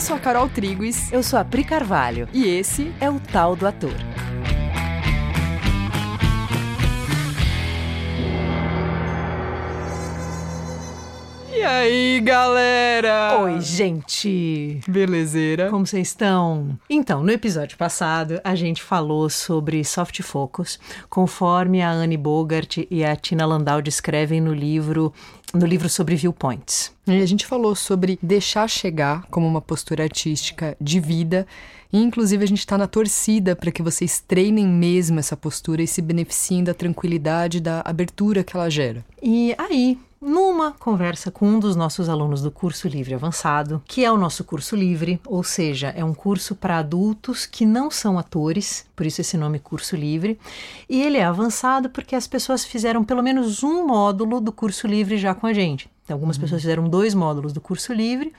Eu sou a Carol Triguis. Eu sou a Pri Carvalho. E esse é o Tal do Ator. E aí, galera? Oi, gente! Belezeira? Como vocês estão? Então, no episódio passado, a gente falou sobre soft focus, conforme a Anne Bogart e a Tina Landau descrevem no livro no livro sobre viewpoints. E a gente falou sobre deixar chegar como uma postura artística de vida. E, inclusive, a gente está na torcida para que vocês treinem mesmo essa postura e se beneficiem da tranquilidade, da abertura que ela gera. E aí, numa conversa com um dos nossos alunos do curso livre avançado, que é o nosso curso livre, ou seja, é um curso para adultos que não são atores, por isso esse nome curso livre. E ele é avançado porque as pessoas fizeram pelo menos um módulo do curso livre já com a gente. Então, algumas uhum. pessoas fizeram dois módulos do curso livre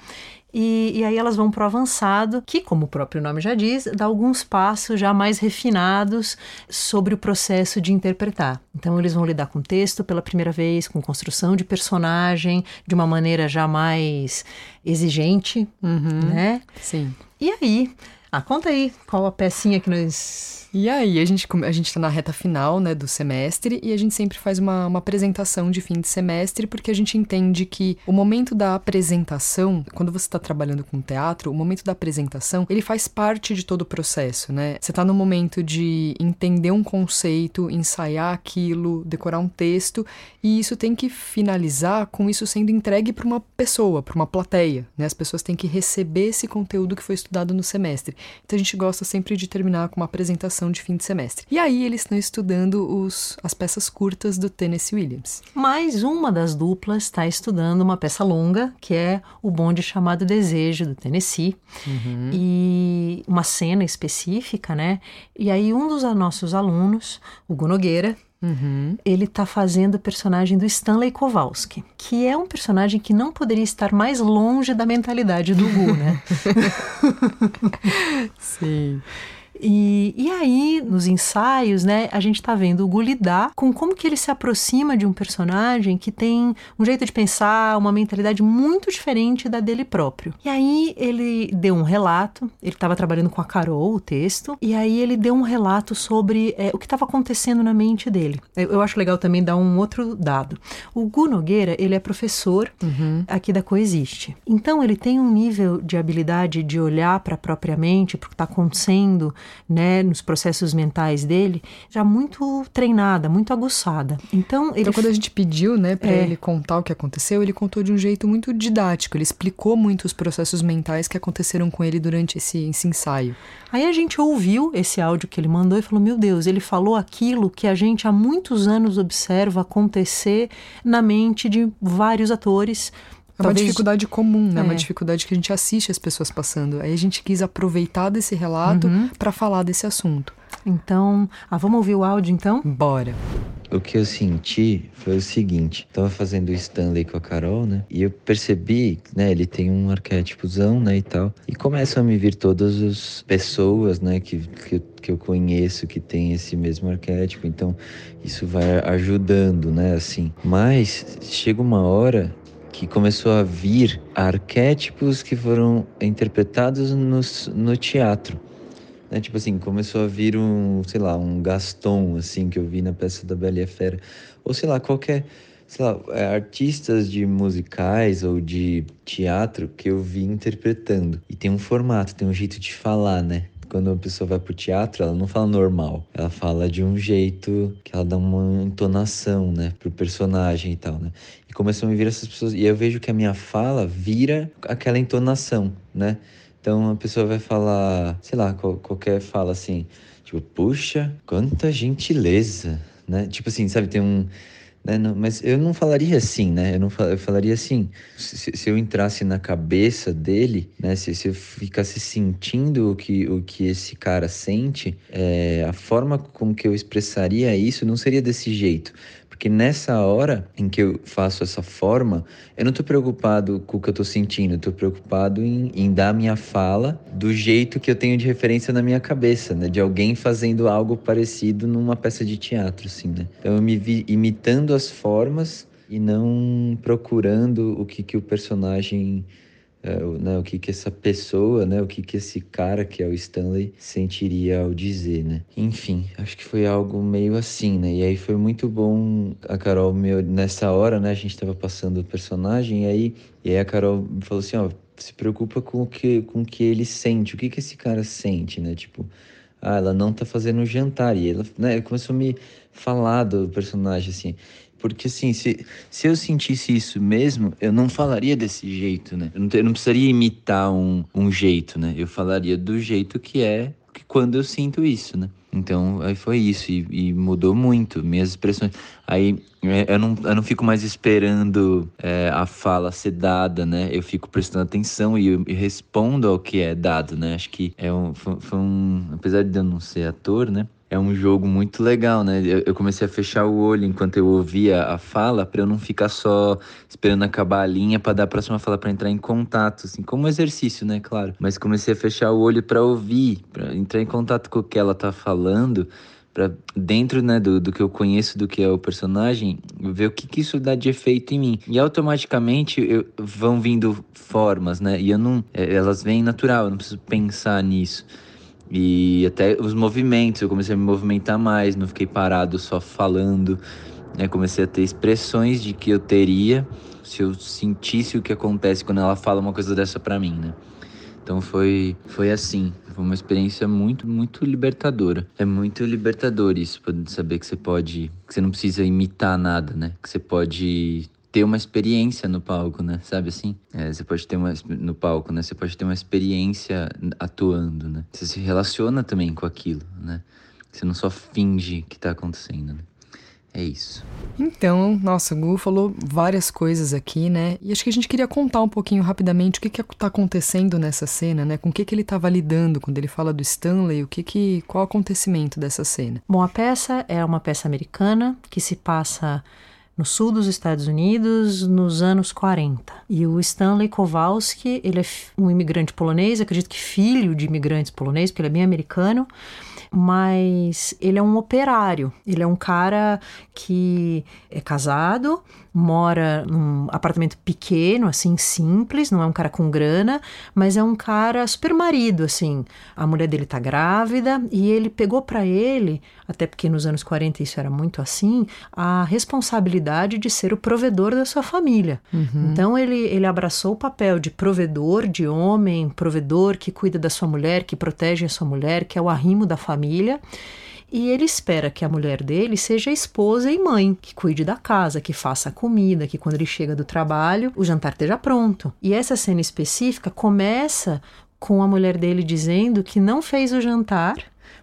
e, e, aí elas vão para o avançado, que, como o próprio nome já diz, dá alguns passos já mais refinados sobre o processo de interpretar. Então eles vão lidar com texto pela primeira vez, com construção de personagem de uma maneira já mais exigente, uhum. né? Sim. E aí, ah, conta aí qual a pecinha que nós e aí, a gente, a gente tá na reta final, né, do semestre e a gente sempre faz uma, uma apresentação de fim de semestre porque a gente entende que o momento da apresentação, quando você está trabalhando com teatro, o momento da apresentação, ele faz parte de todo o processo, né? Você tá no momento de entender um conceito, ensaiar aquilo, decorar um texto e isso tem que finalizar com isso sendo entregue para uma pessoa, para uma plateia, né? As pessoas têm que receber esse conteúdo que foi estudado no semestre. Então a gente gosta sempre de terminar com uma apresentação de fim de semestre. E aí eles estão estudando os, as peças curtas do Tennessee Williams. Mais uma das duplas está estudando uma peça longa, que é o bonde chamado Desejo, do Tennessee. Uhum. E uma cena específica, né? E aí um dos nossos alunos, o Gunogueira, Uhum. Ele está fazendo o personagem do Stanley Kowalski, que é um personagem que não poderia estar mais longe da mentalidade do Gu, né? Sim. E, e aí, nos ensaios, né, a gente está vendo o Gu lidar com como que ele se aproxima de um personagem que tem um jeito de pensar, uma mentalidade muito diferente da dele próprio. E aí ele deu um relato, ele estava trabalhando com a Carol, o texto, e aí ele deu um relato sobre é, o que estava acontecendo na mente dele. Eu, eu, acho legal também dar um outro dado. O Gu Nogueira, ele é professor uhum. aqui da Coexiste. Então ele tem um nível de habilidade de olhar para a própria mente, para o que está acontecendo né, nos processos mentais dele, já muito treinada, muito aguçada. Então, ele então quando a gente pediu, né, para é... ele contar o que aconteceu, ele contou de um jeito muito didático. Ele explicou muito os processos mentais que aconteceram com ele durante esse, esse ensaio. Aí a gente ouviu esse áudio que ele mandou e falou: Meu Deus, ele falou aquilo que a gente há muitos anos observa acontecer na mente de vários atores é uma dificuldade comum, né? É. Uma dificuldade que a gente assiste as pessoas passando. Aí a gente quis aproveitar desse relato uhum. para falar desse assunto. Então, ah, vamos ouvir o áudio então? Bora. O que eu senti foi o seguinte: tava fazendo o Stanley com a Carol, né? E eu percebi, né? Ele tem um arquétipozão, né? E tal. E começam a me vir todas as pessoas, né? Que, que, que eu conheço que tem esse mesmo arquétipo. Então, isso vai ajudando, né? Assim. Mas chega uma hora que começou a vir arquétipos que foram interpretados no, no teatro. Né? Tipo assim, começou a vir um, sei lá, um Gaston, assim, que eu vi na peça da Bela e a Fera. Ou sei lá, qualquer, sei lá, é, artistas de musicais ou de teatro que eu vi interpretando. E tem um formato, tem um jeito de falar, né? Quando uma pessoa vai pro teatro, ela não fala normal. Ela fala de um jeito que ela dá uma entonação, né, pro personagem e tal, né? E começam a me vir essas pessoas. E eu vejo que a minha fala vira aquela entonação, né? Então a pessoa vai falar, sei lá, qualquer fala assim, tipo, puxa, quanta gentileza, né? Tipo assim, sabe, tem um né? Não, mas eu não falaria assim, né? Eu, não fal, eu falaria assim, se, se, eu entrasse na cabeça dele, né? Se, se eu ficasse sentindo o que, o que esse cara sente, é, a forma como que eu expressaria isso não seria desse jeito. Porque nessa hora em que eu faço essa forma, eu não estou preocupado com o que eu estou sentindo, eu estou preocupado em, em dar minha fala do jeito que eu tenho de referência na minha cabeça, né? De alguém fazendo algo parecido numa peça de teatro, assim, né? Então eu me vi imitando as formas e não procurando o que, que o personagem é, né, o que que essa pessoa, né, o que que esse cara que é o Stanley sentiria ao dizer, né? Enfim, acho que foi algo meio assim, né? E aí foi muito bom a Carol meu nessa hora, né? A gente tava passando o personagem e aí e aí a Carol falou assim, ó, se preocupa com o que com o que ele sente, o que que esse cara sente, né? Tipo, ah, ela não tá fazendo jantar e ela, né, começou a me falar do personagem assim. Porque, assim, se, se eu sentisse isso mesmo, eu não falaria desse jeito, né? Eu não, eu não precisaria imitar um, um jeito, né? Eu falaria do jeito que é que quando eu sinto isso, né? Então, aí foi isso, e, e mudou muito minhas expressões. Aí é, eu não, eu não fico mais esperando é, a fala ser dada, né? Eu fico prestando atenção e, respondo ao que é dado, né? Acho que é um, foi, foi um. Apesar de eu não ser ator, né? É um jogo muito legal, né? Eu, comecei a fechar o olho enquanto eu ouvia a fala para eu não ficar só esperando acabar a linha para dar a próxima fala para entrar em contato, assim, como exercício, né, claro. Mas comecei a fechar o olho para ouvir, para entrar em contato com o que ela tá falando, para dentro, né, do, do que eu conheço do que é o personagem, ver o que, que isso dá de efeito em mim. E automaticamente eu, vão vindo formas, né? E eu não, é, elas vêm natural, eu não preciso pensar nisso. E até os movimentos, eu comecei a me movimentar mais, não fiquei parado só falando. Né? Comecei a ter expressões de que eu teria se eu sentisse o que acontece quando ela fala uma coisa dessa para mim, né? Então foi, foi assim, foi uma experiência muito, muito libertadora. É muito libertador isso, saber que você pode, que você não precisa imitar nada, né? Que você pode ter uma experiência no palco, né? Sabe assim? É, você pode ter uma no palco, né? Você pode ter uma experiência atuando, né? Você se relaciona também com aquilo, né? Você não só finge que tá acontecendo, né? É isso. Então, nossa, o Gu falou várias coisas aqui, né? E acho que a gente queria contar um pouquinho rapidamente o que que tá acontecendo nessa cena, né? Com o que que ele estava lidando quando ele fala do Stanley, o que que qual o acontecimento dessa cena? Bom, a peça é uma peça americana que se passa no sul dos Estados Unidos nos anos 40. E o Stanley Kowalski, ele é um imigrante polonês, acredito que filho de imigrantes poloneses, porque ele é bem americano, mas ele é um operário. Ele é um cara que é casado, mora num apartamento pequeno, assim, simples, não é um cara com grana, mas é um cara super marido, assim. A mulher dele tá grávida e ele pegou para ele, até porque nos anos 40 isso era muito assim, a responsabilidade de ser o provedor da sua família. Uhum. Então ele, ele abraçou o papel de provedor, de homem, provedor que cuida da sua mulher, que protege a sua mulher, que é o arrimo da família e ele espera que a mulher dele seja esposa e mãe, que cuide da casa, que faça a comida, que quando ele chega do trabalho o jantar esteja pronto. E essa cena específica começa com a mulher dele dizendo que não fez o jantar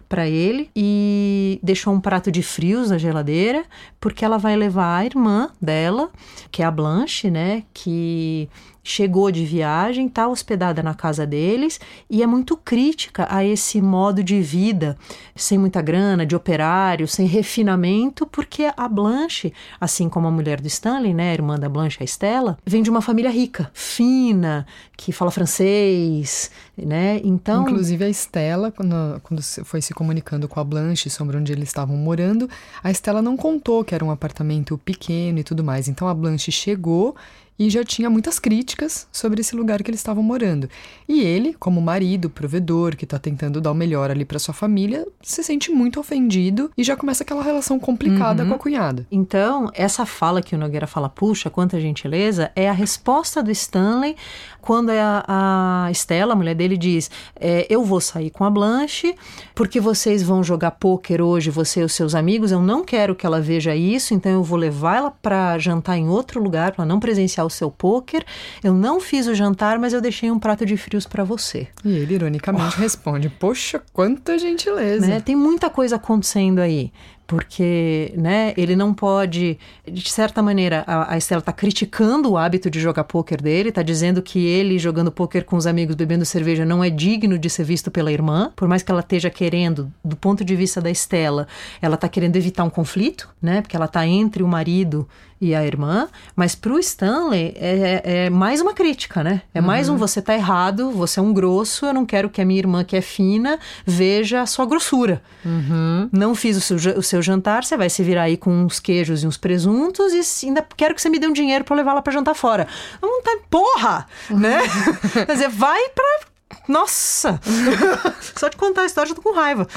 para ele e deixou um prato de frios na geladeira, porque ela vai levar a irmã dela, que é a Blanche, né, que chegou de viagem, está hospedada na casa deles e é muito crítica a esse modo de vida, sem muita grana, de operário, sem refinamento, porque a Blanche, assim como a mulher do Stanley, né, a irmã da Blanche, a Estela, vem de uma família rica, fina, que fala francês, né? Então, inclusive a Estela, quando, quando foi se comunicando com a Blanche sobre onde eles estavam morando, a Estela não contou que era um apartamento pequeno e tudo mais. Então a Blanche chegou e já tinha muitas críticas sobre esse lugar que eles estavam morando. E ele, como marido, provedor, que está tentando dar o melhor ali para sua família, se sente muito ofendido e já começa aquela relação complicada uhum. com a cunhada. Então, essa fala que o Nogueira fala, puxa, quanta gentileza, é a resposta do Stanley quando a, a Estela, a mulher dele, diz: é, Eu vou sair com a Blanche, porque vocês vão jogar pôquer hoje, você e os seus amigos. Eu não quero que ela veja isso, então eu vou levar ela para jantar em outro lugar, para não presenciar o seu pôquer. Eu não fiz o jantar, mas eu deixei um prato de frios para você. E ele, ironicamente, oh. responde: Poxa, quanta gentileza. Né? Tem muita coisa acontecendo aí porque né, ele não pode, de certa maneira, a, a Estela está criticando o hábito de jogar pôquer dele, está dizendo que ele jogando pôquer com os amigos, bebendo cerveja, não é digno de ser visto pela irmã, por mais que ela esteja querendo, do ponto de vista da Estela, ela está querendo evitar um conflito, né, porque ela está entre o marido e a irmã, mas para o Stanley é, é, é, mais uma crítica, né? É uhum. mais um você tá errado, você é um grosso, eu não quero que a minha irmã que é fina veja a sua grossura. Uhum. Não fiz o seu, o seu seu jantar, você vai se virar aí com uns queijos e uns presuntos e ainda quero que você me dê um dinheiro para levar lá para jantar fora. Não tá, porra, né? Quer dizer, vai para nossa! Só de contar a história, já tô com raiva.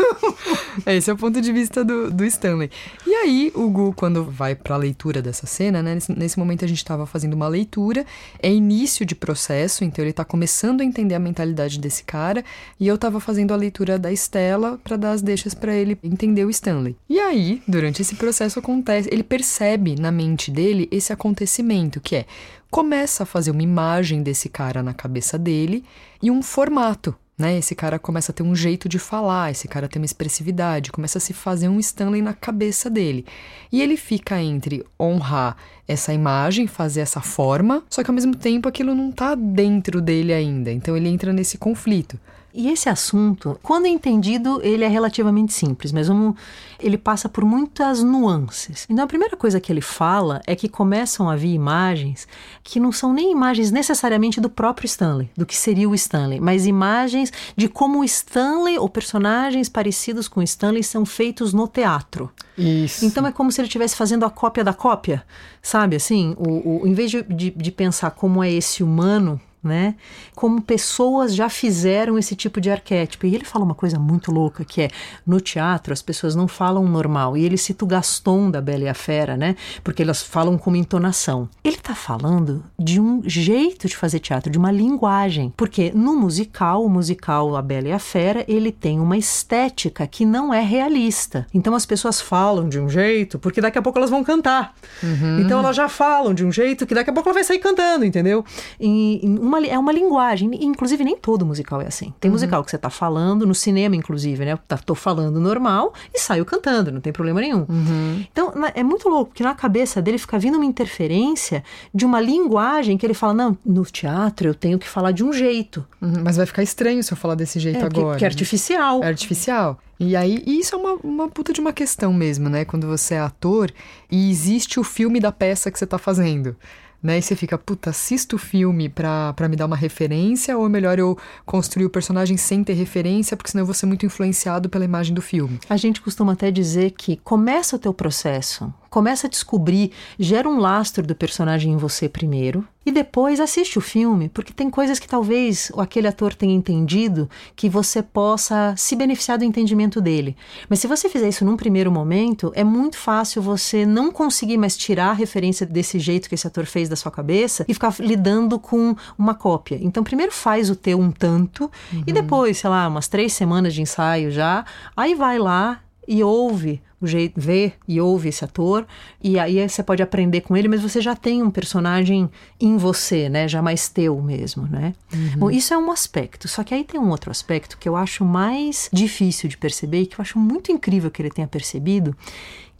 Esse é o ponto de vista do, do Stanley. E aí, o Gu, quando vai pra leitura dessa cena, né? Nesse, nesse momento a gente tava fazendo uma leitura, é início de processo, então ele tá começando a entender a mentalidade desse cara, e eu tava fazendo a leitura da Estela para dar as deixas para ele entender o Stanley. E aí, durante esse processo acontece, ele percebe na mente dele esse acontecimento, que é começa a fazer uma imagem desse cara na cabeça dele e um formato. Né? Esse cara começa a ter um jeito de falar, esse cara tem uma expressividade, começa a se fazer um Stanley na cabeça dele. E ele fica entre honrar essa imagem, fazer essa forma, só que ao mesmo tempo aquilo não está dentro dele ainda. Então ele entra nesse conflito. E esse assunto, quando entendido, ele é relativamente simples, mas vamos, ele passa por muitas nuances. Então, a primeira coisa que ele fala é que começam a vir imagens que não são nem imagens necessariamente do próprio Stanley, do que seria o Stanley, mas imagens de como o Stanley ou personagens parecidos com o Stanley são feitos no teatro. Isso. Então é como se ele estivesse fazendo a cópia da cópia, sabe? Assim, o, o, em vez de, de, de pensar como é esse humano né? Como pessoas já fizeram esse tipo de arquétipo. E ele fala uma coisa muito louca, que é, no teatro as pessoas não falam normal. E ele cita o Gaston da Bela e a Fera, né? Porque elas falam com entonação. Ele está falando de um jeito de fazer teatro, de uma linguagem. Porque no musical, o musical A Bela e a Fera, ele tem uma estética que não é realista. Então as pessoas falam de um jeito, porque daqui a pouco elas vão cantar. Uhum. Então elas já falam de um jeito que daqui a pouco ela vai sair cantando, entendeu? E, uma uma, é uma linguagem. Inclusive, nem todo musical é assim. Tem uhum. musical que você tá falando, no cinema, inclusive, né? Tá, tô falando normal e saio cantando, não tem problema nenhum. Uhum. Então, é muito louco, porque na cabeça dele fica vindo uma interferência de uma linguagem que ele fala: não, no teatro eu tenho que falar de um jeito. Uhum. Mas vai ficar estranho se eu falar desse jeito é, agora. Que, que é artificial. É artificial. E aí, e isso é uma, uma puta de uma questão mesmo, né? Quando você é ator e existe o filme da peça que você tá fazendo né? E você fica, puta, assisto o filme pra, pra me dar uma referência, ou é melhor eu construir o personagem sem ter referência, porque senão eu vou ser muito influenciado pela imagem do filme. A gente costuma até dizer que começa o teu processo começa a descobrir, gera um lastro do personagem em você primeiro e depois assiste o filme, porque tem coisas que talvez aquele ator tenha entendido que você possa se beneficiar do entendimento dele. Mas se você fizer isso num primeiro momento, é muito fácil você não conseguir mais tirar a referência desse jeito que esse ator fez da sua cabeça e ficar lidando com uma cópia. Então, primeiro faz o teu um tanto uhum. e depois, sei lá, umas três semanas de ensaio já, aí vai lá e ouve o jeito, vê e ouve esse ator, e aí você pode aprender com ele, mas você já tem um personagem em você, né? Já mais teu mesmo, né? Uhum. Bom, isso é um aspecto. Só que aí tem um outro aspecto que eu acho mais difícil de perceber e que eu acho muito incrível que ele tenha percebido,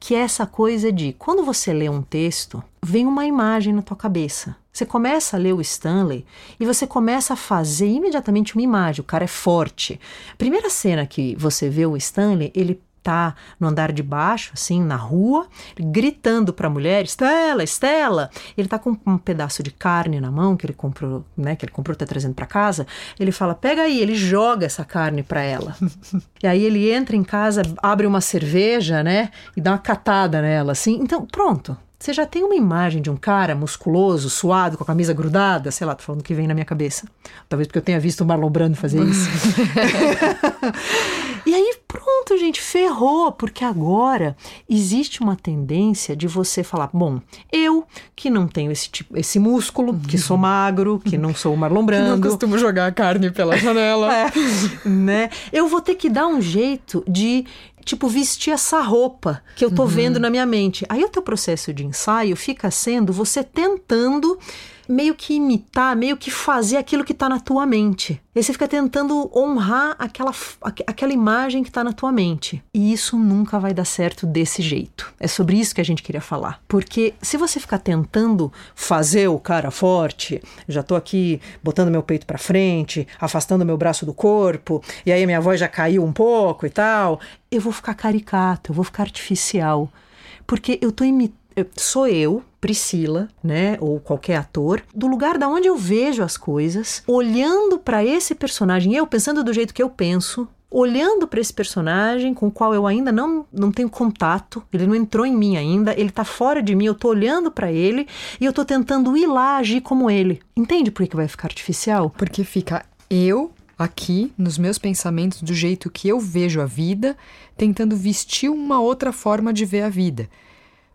que é essa coisa de quando você lê um texto, vem uma imagem na tua cabeça. Você começa a ler o Stanley e você começa a fazer imediatamente uma imagem. O cara é forte. Primeira cena que você vê o Stanley, ele tá no andar de baixo, assim, na rua, gritando para a mulher: Estela, Estela. Ele tá com um pedaço de carne na mão que ele comprou, né? Que ele comprou, tá trazendo para casa. Ele fala: pega aí, ele joga essa carne para ela. e aí ele entra em casa, abre uma cerveja, né? E dá uma catada nela, assim. Então, pronto. Você já tem uma imagem de um cara musculoso, suado, com a camisa grudada, sei lá, tô falando que vem na minha cabeça. Talvez porque eu tenha visto o Marlon Brando fazer isso. e aí, pronto, gente, ferrou, porque agora existe uma tendência de você falar: bom, eu que não tenho esse tipo, esse músculo, que sou magro, que não sou o Marlon Brando. Que não costumo jogar carne pela janela. é, né? Eu vou ter que dar um jeito de tipo, vestir essa roupa que eu tô uhum. vendo na minha mente. Aí o teu processo de ensaio fica sendo você tentando meio que imitar, meio que fazer aquilo que está na tua mente. E você fica tentando honrar aquela, aquela imagem que está na tua mente. E isso nunca vai dar certo desse jeito. É sobre isso que a gente queria falar. Porque se você ficar tentando fazer o cara forte, já tô aqui botando meu peito para frente, afastando meu braço do corpo, e aí minha voz já caiu um pouco e tal, eu vou ficar caricato, eu vou ficar artificial. Porque eu tô imitando sou eu, Priscila, né, ou qualquer ator, do lugar da onde eu vejo as coisas, olhando para esse personagem, eu pensando do jeito que eu penso, olhando para esse personagem com o qual eu ainda não, não tenho contato, ele não entrou em mim ainda, ele está fora de mim, eu estou olhando para ele e eu estou tentando ir lá agir como ele. Entende por que vai ficar artificial? Porque fica eu aqui nos meus pensamentos do jeito que eu vejo a vida, tentando vestir uma outra forma de ver a vida.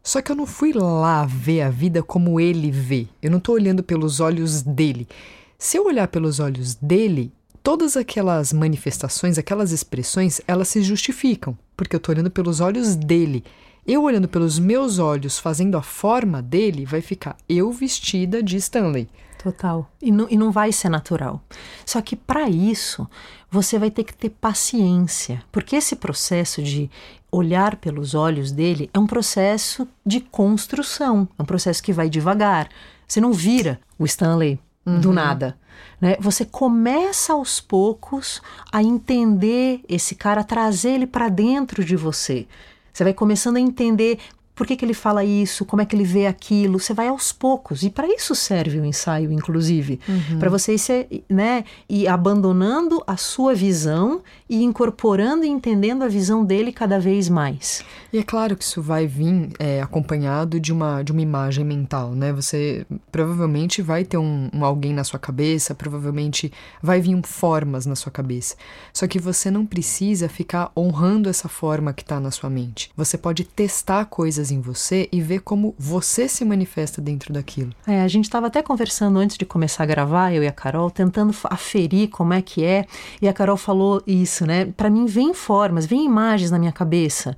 Só que eu não fui lá ver a vida como ele vê. Eu não estou olhando pelos olhos dele. Se eu olhar pelos olhos dele, todas aquelas manifestações, aquelas expressões, elas se justificam, porque eu estou olhando pelos olhos dele. Eu olhando pelos meus olhos, fazendo a forma dele, vai ficar eu vestida de Stanley. Total. E não, e não vai ser natural. Só que para isso, você vai ter que ter paciência, porque esse processo de olhar pelos olhos dele é um processo de construção, é um processo que vai devagar. Você não vira o Stanley uhum. do nada. Né? Você começa aos poucos a entender esse cara, trazer ele para dentro de você. Você vai começando a entender por que, que ele fala isso, como é que ele vê aquilo. Você vai aos poucos. E para isso serve o ensaio, inclusive. Uhum. Para você ir, né, ir abandonando a sua visão e incorporando e entendendo a visão dele cada vez mais. E é claro que isso vai vir é, acompanhado de uma, de uma imagem mental, né? Você provavelmente vai ter um, um alguém na sua cabeça, provavelmente vai vir formas na sua cabeça. Só que você não precisa ficar honrando essa forma que está na sua mente. Você pode testar coisas em você e ver como você se manifesta dentro daquilo. É, a gente estava até conversando antes de começar a gravar, eu e a Carol, tentando aferir como é que é, e a Carol falou isso, né? Para mim vem formas, vem imagens na minha cabeça.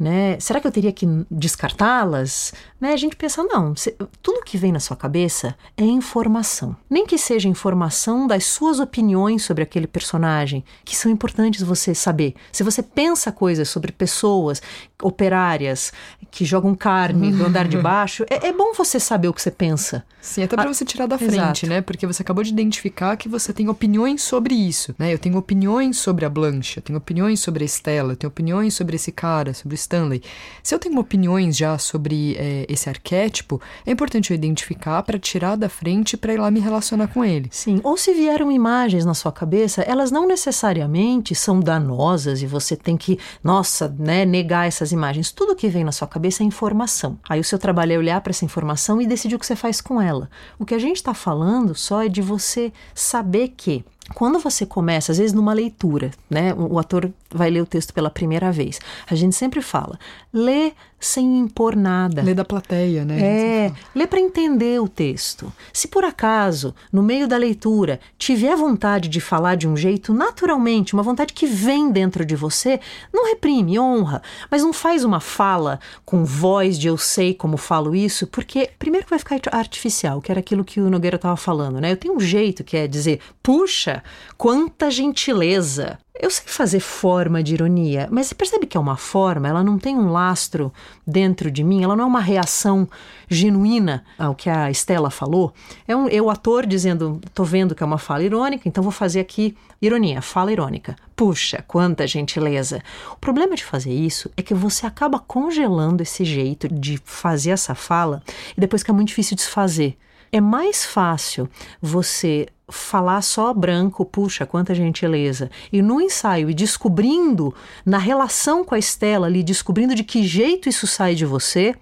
Né? Será que eu teria que descartá-las? Né? A gente pensa, não, tudo que vem na sua cabeça é informação. Nem que seja informação das suas opiniões sobre aquele personagem, que são importantes você saber. Se você pensa coisas sobre pessoas operárias que jogam carne do andar de baixo, é, é bom você saber o que você pensa. Sim, até para ah, você tirar da frente, Exato. né? Porque você acabou de identificar que você tem opiniões sobre isso, né? Eu tenho opiniões sobre a Blanche, eu tenho opiniões sobre a Estela, eu tenho opiniões sobre esse cara, sobre o Stanley. Se eu tenho opiniões já sobre é, esse arquétipo, é importante eu identificar para tirar da frente para ir lá me relacionar com ele. Sim, ou se vieram imagens na sua cabeça, elas não necessariamente são danosas e você tem que, nossa, né, negar essas imagens. Tudo que vem na sua cabeça é informação. Aí o seu trabalho é olhar para essa informação e decidir o que você faz com ela. O que a gente está falando só é de você saber que quando você começa, às vezes numa leitura, né? O, ator vai ler o texto pela primeira vez. A gente sempre fala, lê sem impor nada. Lê da plateia, né? É, lê para entender o texto. Se por acaso, no meio da leitura, tiver vontade de falar de um jeito naturalmente, uma vontade que vem dentro de você, não reprime, honra, mas não faz uma fala com voz de eu sei como falo isso, porque primeiro que vai ficar artificial, que era aquilo que o Nogueira estava falando, né? Eu tenho um jeito que é dizer, puxa, quanta gentileza! Eu sei fazer forma de ironia, mas você percebe que é uma forma, ela não tem um lastro dentro de mim, ela não é uma reação genuína ao que a Estela falou. É um eu ator dizendo, tô vendo que é uma fala irônica, então vou fazer aqui ironia, fala irônica. Puxa, quanta gentileza. O problema de fazer isso é que você acaba congelando esse jeito de fazer essa fala e depois fica muito difícil desfazer. É mais fácil você falar só branco, puxa, quanta gentileza. E no ensaio, e descobrindo, na relação com a Estela ali, descobrindo de que jeito isso sai de você,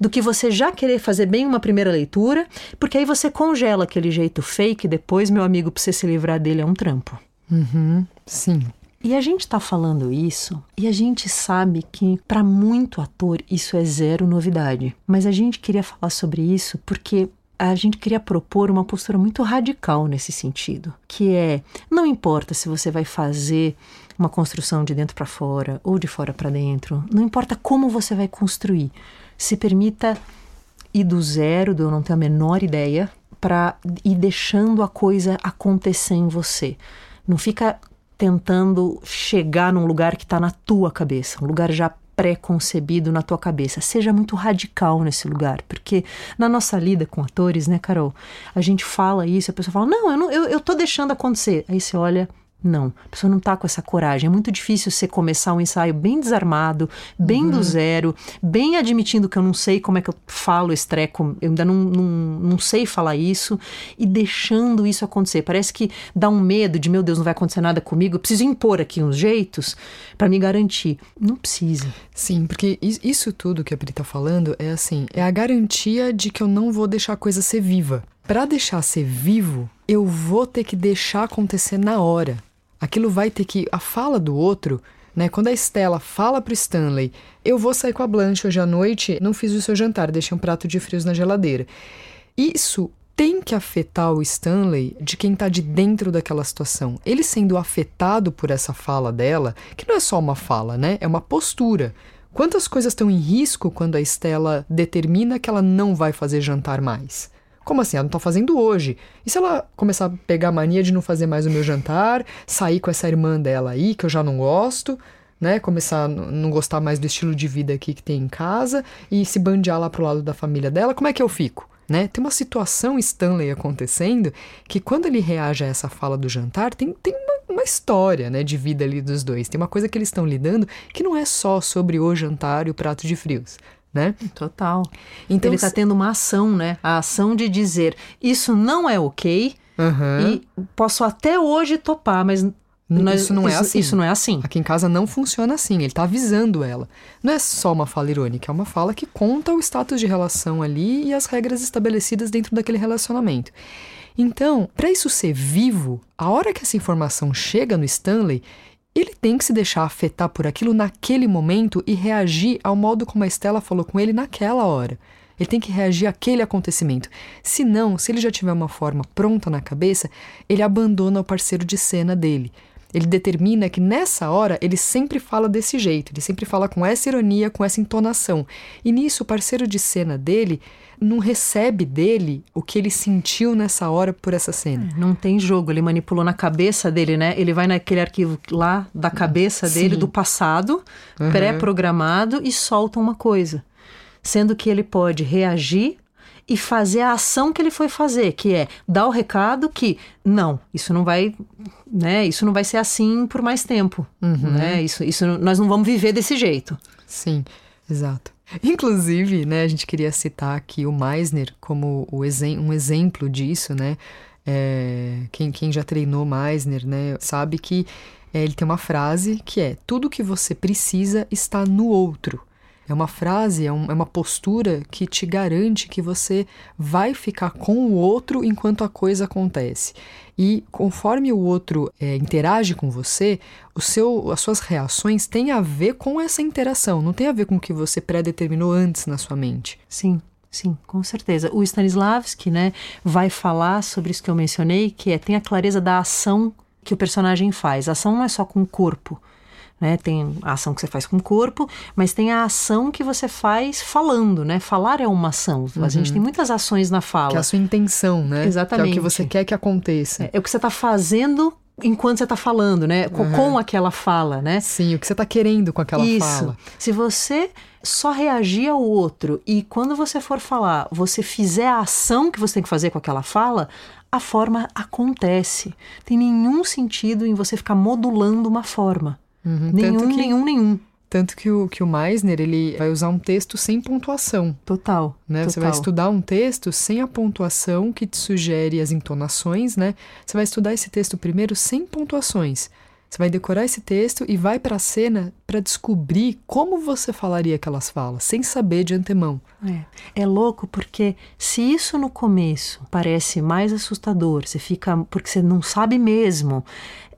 do que você já querer fazer bem uma primeira leitura, porque aí você congela aquele jeito fake, depois, meu amigo, para você se livrar dele é um trampo. Uhum, sim. E a gente está falando isso e a gente sabe que para muito ator isso é zero novidade. Mas a gente queria falar sobre isso porque a gente queria propor uma postura muito radical nesse sentido, que é não importa se você vai fazer uma construção de dentro para fora ou de fora para dentro, não importa como você vai construir, se permita ir do zero, do eu não ter a menor ideia, para ir deixando a coisa acontecer em você. Não fica tentando chegar num lugar que está na tua cabeça, um lugar já pré-concebido na tua cabeça. Seja muito radical nesse lugar, porque na nossa lida com atores, né, Carol, a gente fala isso, a pessoa fala: "Não, eu não eu, eu tô deixando acontecer". Aí você olha Não, a pessoa não está com essa coragem. É muito difícil você começar um ensaio bem desarmado, bem uhum. do zero, bem admitindo que eu não sei como é que eu falo esse treco, eu ainda não, não, não sei falar isso, e deixando isso acontecer. Parece que dá um medo de, meu Deus, não vai acontecer nada comigo, eu preciso impor aqui uns jeitos para me garantir. Não precisa. Sim, porque isso tudo que a Pri está falando é assim, é a garantia de que eu não vou deixar a coisa ser viva. Para deixar ser vivo, eu vou ter que deixar acontecer na hora aquilo vai ter que. A fala do outro, né? Quando a Estela fala pro Stanley, eu vou sair com a Blanche hoje à noite, não fiz o seu jantar, deixei um prato de frios na geladeira. Isso tem que afetar o Stanley de quem está de dentro daquela situação. Ele sendo afetado por essa fala dela, que não é só uma fala, né? É uma postura. Quantas coisas estão em risco quando a Estela determina que ela não vai fazer jantar mais? Como assim? Ela não tá fazendo hoje. E se ela começar a pegar a mania de não fazer mais o meu jantar, sair com essa irmã dela aí, que eu já não gosto, né? Começar a não gostar mais do estilo de vida aqui que tem em casa e se bandear lá pro lado da família dela, como é que eu fico? Né? Tem uma situação Stanley acontecendo que quando ele reage a essa fala do jantar, tem, tem uma, uma história né, de vida ali dos dois. Tem uma coisa que eles estão lidando que não é só sobre o jantar e o prato de frios né? Total. Então ele está tendo uma ação, né? A ação de dizer isso não é ok uhum. e posso até hoje topar, mas nós, isso não é assim. Isso não é assim. Aqui em casa não funciona assim. Ele está avisando ela. Não é só uma fala irônica, é uma fala que conta o status de relação ali e as regras estabelecidas dentro daquele relacionamento. Então, para isso ser vivo, a hora que essa informação chega no Stanley, ele tem que se deixar afetar por aquilo naquele momento e reagir ao modo como a Estela falou com ele naquela hora. Ele tem que reagir àquele acontecimento. Se não, se ele já tiver uma forma pronta na cabeça, ele abandona o parceiro de cena dele. Ele determina que nessa hora ele sempre fala desse jeito, ele sempre fala com essa ironia, com essa entonação. E nisso o parceiro de cena dele não recebe dele o que ele sentiu nessa hora por essa cena. É, não tem jogo, ele manipulou na cabeça dele, né? Ele vai naquele arquivo lá da cabeça Sim. dele, do passado, uhum. pré-programado, e solta uma coisa. Sendo que ele pode reagir e fazer a ação que ele foi fazer, que é dar o recado que não, isso não vai, né? Isso não vai ser assim por mais tempo, uhum. né? Isso, isso nós não vamos viver desse jeito. Sim, exato. Inclusive, né, a gente queria citar aqui o Meisner como o exem um exemplo disso, né? É, quem, quem já treinou Meisner, né, sabe que é, ele tem uma frase que é: tudo que você precisa está no outro. É uma frase, é, um, é, uma postura que te garante que você vai ficar com o outro enquanto a coisa acontece. E conforme o outro é, interage com você, o seu, as suas reações têm a ver com essa interação, não tem a ver com o que você pré-determinou antes na sua mente. Sim. Sim, com certeza. O Stanislavski, né, vai falar sobre isso que eu mencionei, que é tem a clareza da ação que o personagem faz. A ação não é só com o corpo, né? Tem a ação que você faz com o corpo, mas tem a ação que você faz falando, né? Falar é uma ação. Uhum. A gente uhum. tem muitas ações na fala. Que é a sua intenção, né? Exatamente. Que é o que você quer que aconteça. É, é o que você está fazendo enquanto você está falando, né? Com, uhum. com, aquela fala, né? Sim, o que você está querendo com aquela Isso. fala. Se você só reagir ao outro e quando você for falar, você fizer a ação que você tem que fazer com aquela fala, a forma acontece. Tem nenhum sentido em você ficar modulando uma forma. Uhum, nenhum, que, nenhum, nenhum. Tanto que o, que o Meisner, ele vai usar um texto sem pontuação. Total. Né? Total. Você vai estudar um texto sem a pontuação que te sugere as entonações, né? Você vai estudar esse texto primeiro sem pontuações. Você vai decorar esse texto e vai para a cena para descobrir como você falaria aquelas falas, sem saber de antemão. É. é louco porque se isso no começo parece mais assustador, você fica porque você não sabe mesmo,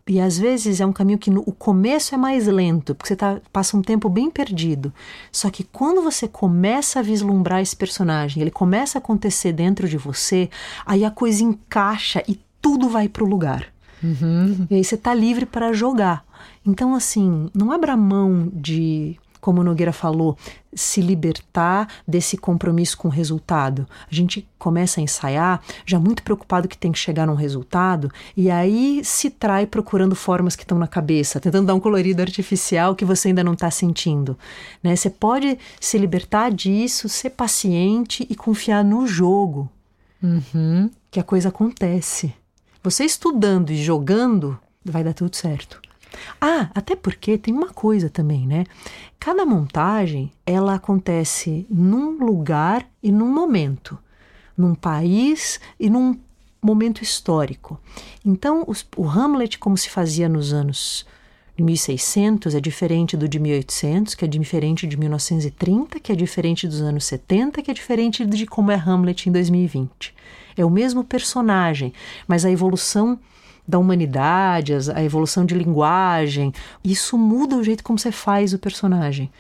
e às vezes é um caminho que no, o começo é mais lento, porque você tá, passa um tempo bem perdido. Só que quando você começa a vislumbrar esse personagem, ele começa a acontecer dentro de você, aí a coisa encaixa e tudo vai para o lugar. Uhum. E aí você tá livre para jogar. Então, assim, não abra mão de como o Nogueira falou, se libertar desse compromisso com o resultado. A gente começa a ensaiar já muito preocupado que tem que chegar num resultado e aí se trai procurando formas que estão na cabeça, tentando dar um colorido artificial que você ainda não está sentindo. Né? Você pode se libertar disso, ser paciente e confiar no jogo, uhum. que a coisa acontece. Você estudando e jogando vai dar tudo certo. Ah, até porque tem uma coisa também, né? Cada montagem ela acontece num lugar e num momento, num país e num momento histórico. Então, os, o Hamlet, como se fazia nos anos de 1600, é diferente do de 1800, que é diferente de 1930, que é diferente dos anos 70, que é diferente de como é Hamlet em 2020. É o mesmo personagem, mas a evolução da humanidade, a evolução de linguagem, isso muda o jeito como você faz o personagem.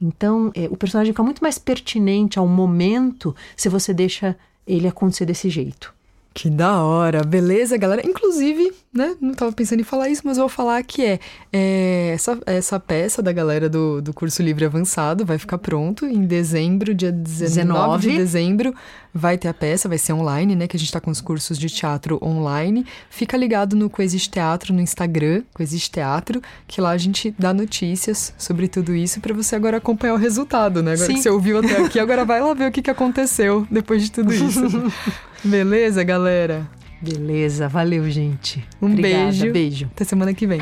Então, é, o personagem fica muito mais pertinente ao momento se você deixa ele acontecer desse jeito. Que da hora, beleza, galera? Inclusive, né, não tava pensando em falar isso, mas eu vou falar que é, é essa, essa peça da galera do, do curso livre avançado vai ficar pronto em dezembro, dia 19, 19 de dezembro, vai ter a peça, vai ser online, né, que a gente tá com os cursos de teatro online. Fica ligado no Coexiste Teatro no Instagram, Coexiste Teatro, que lá a gente dá notícias sobre tudo isso para você agora acompanhar o resultado, né? Agora Sim. que você ouviu até aqui, agora vai lá ver o que, que aconteceu depois de tudo isso. Beleza, galera? Beleza, valeu, gente. Um Obrigada, beijo. Beijo. Até semana que vem.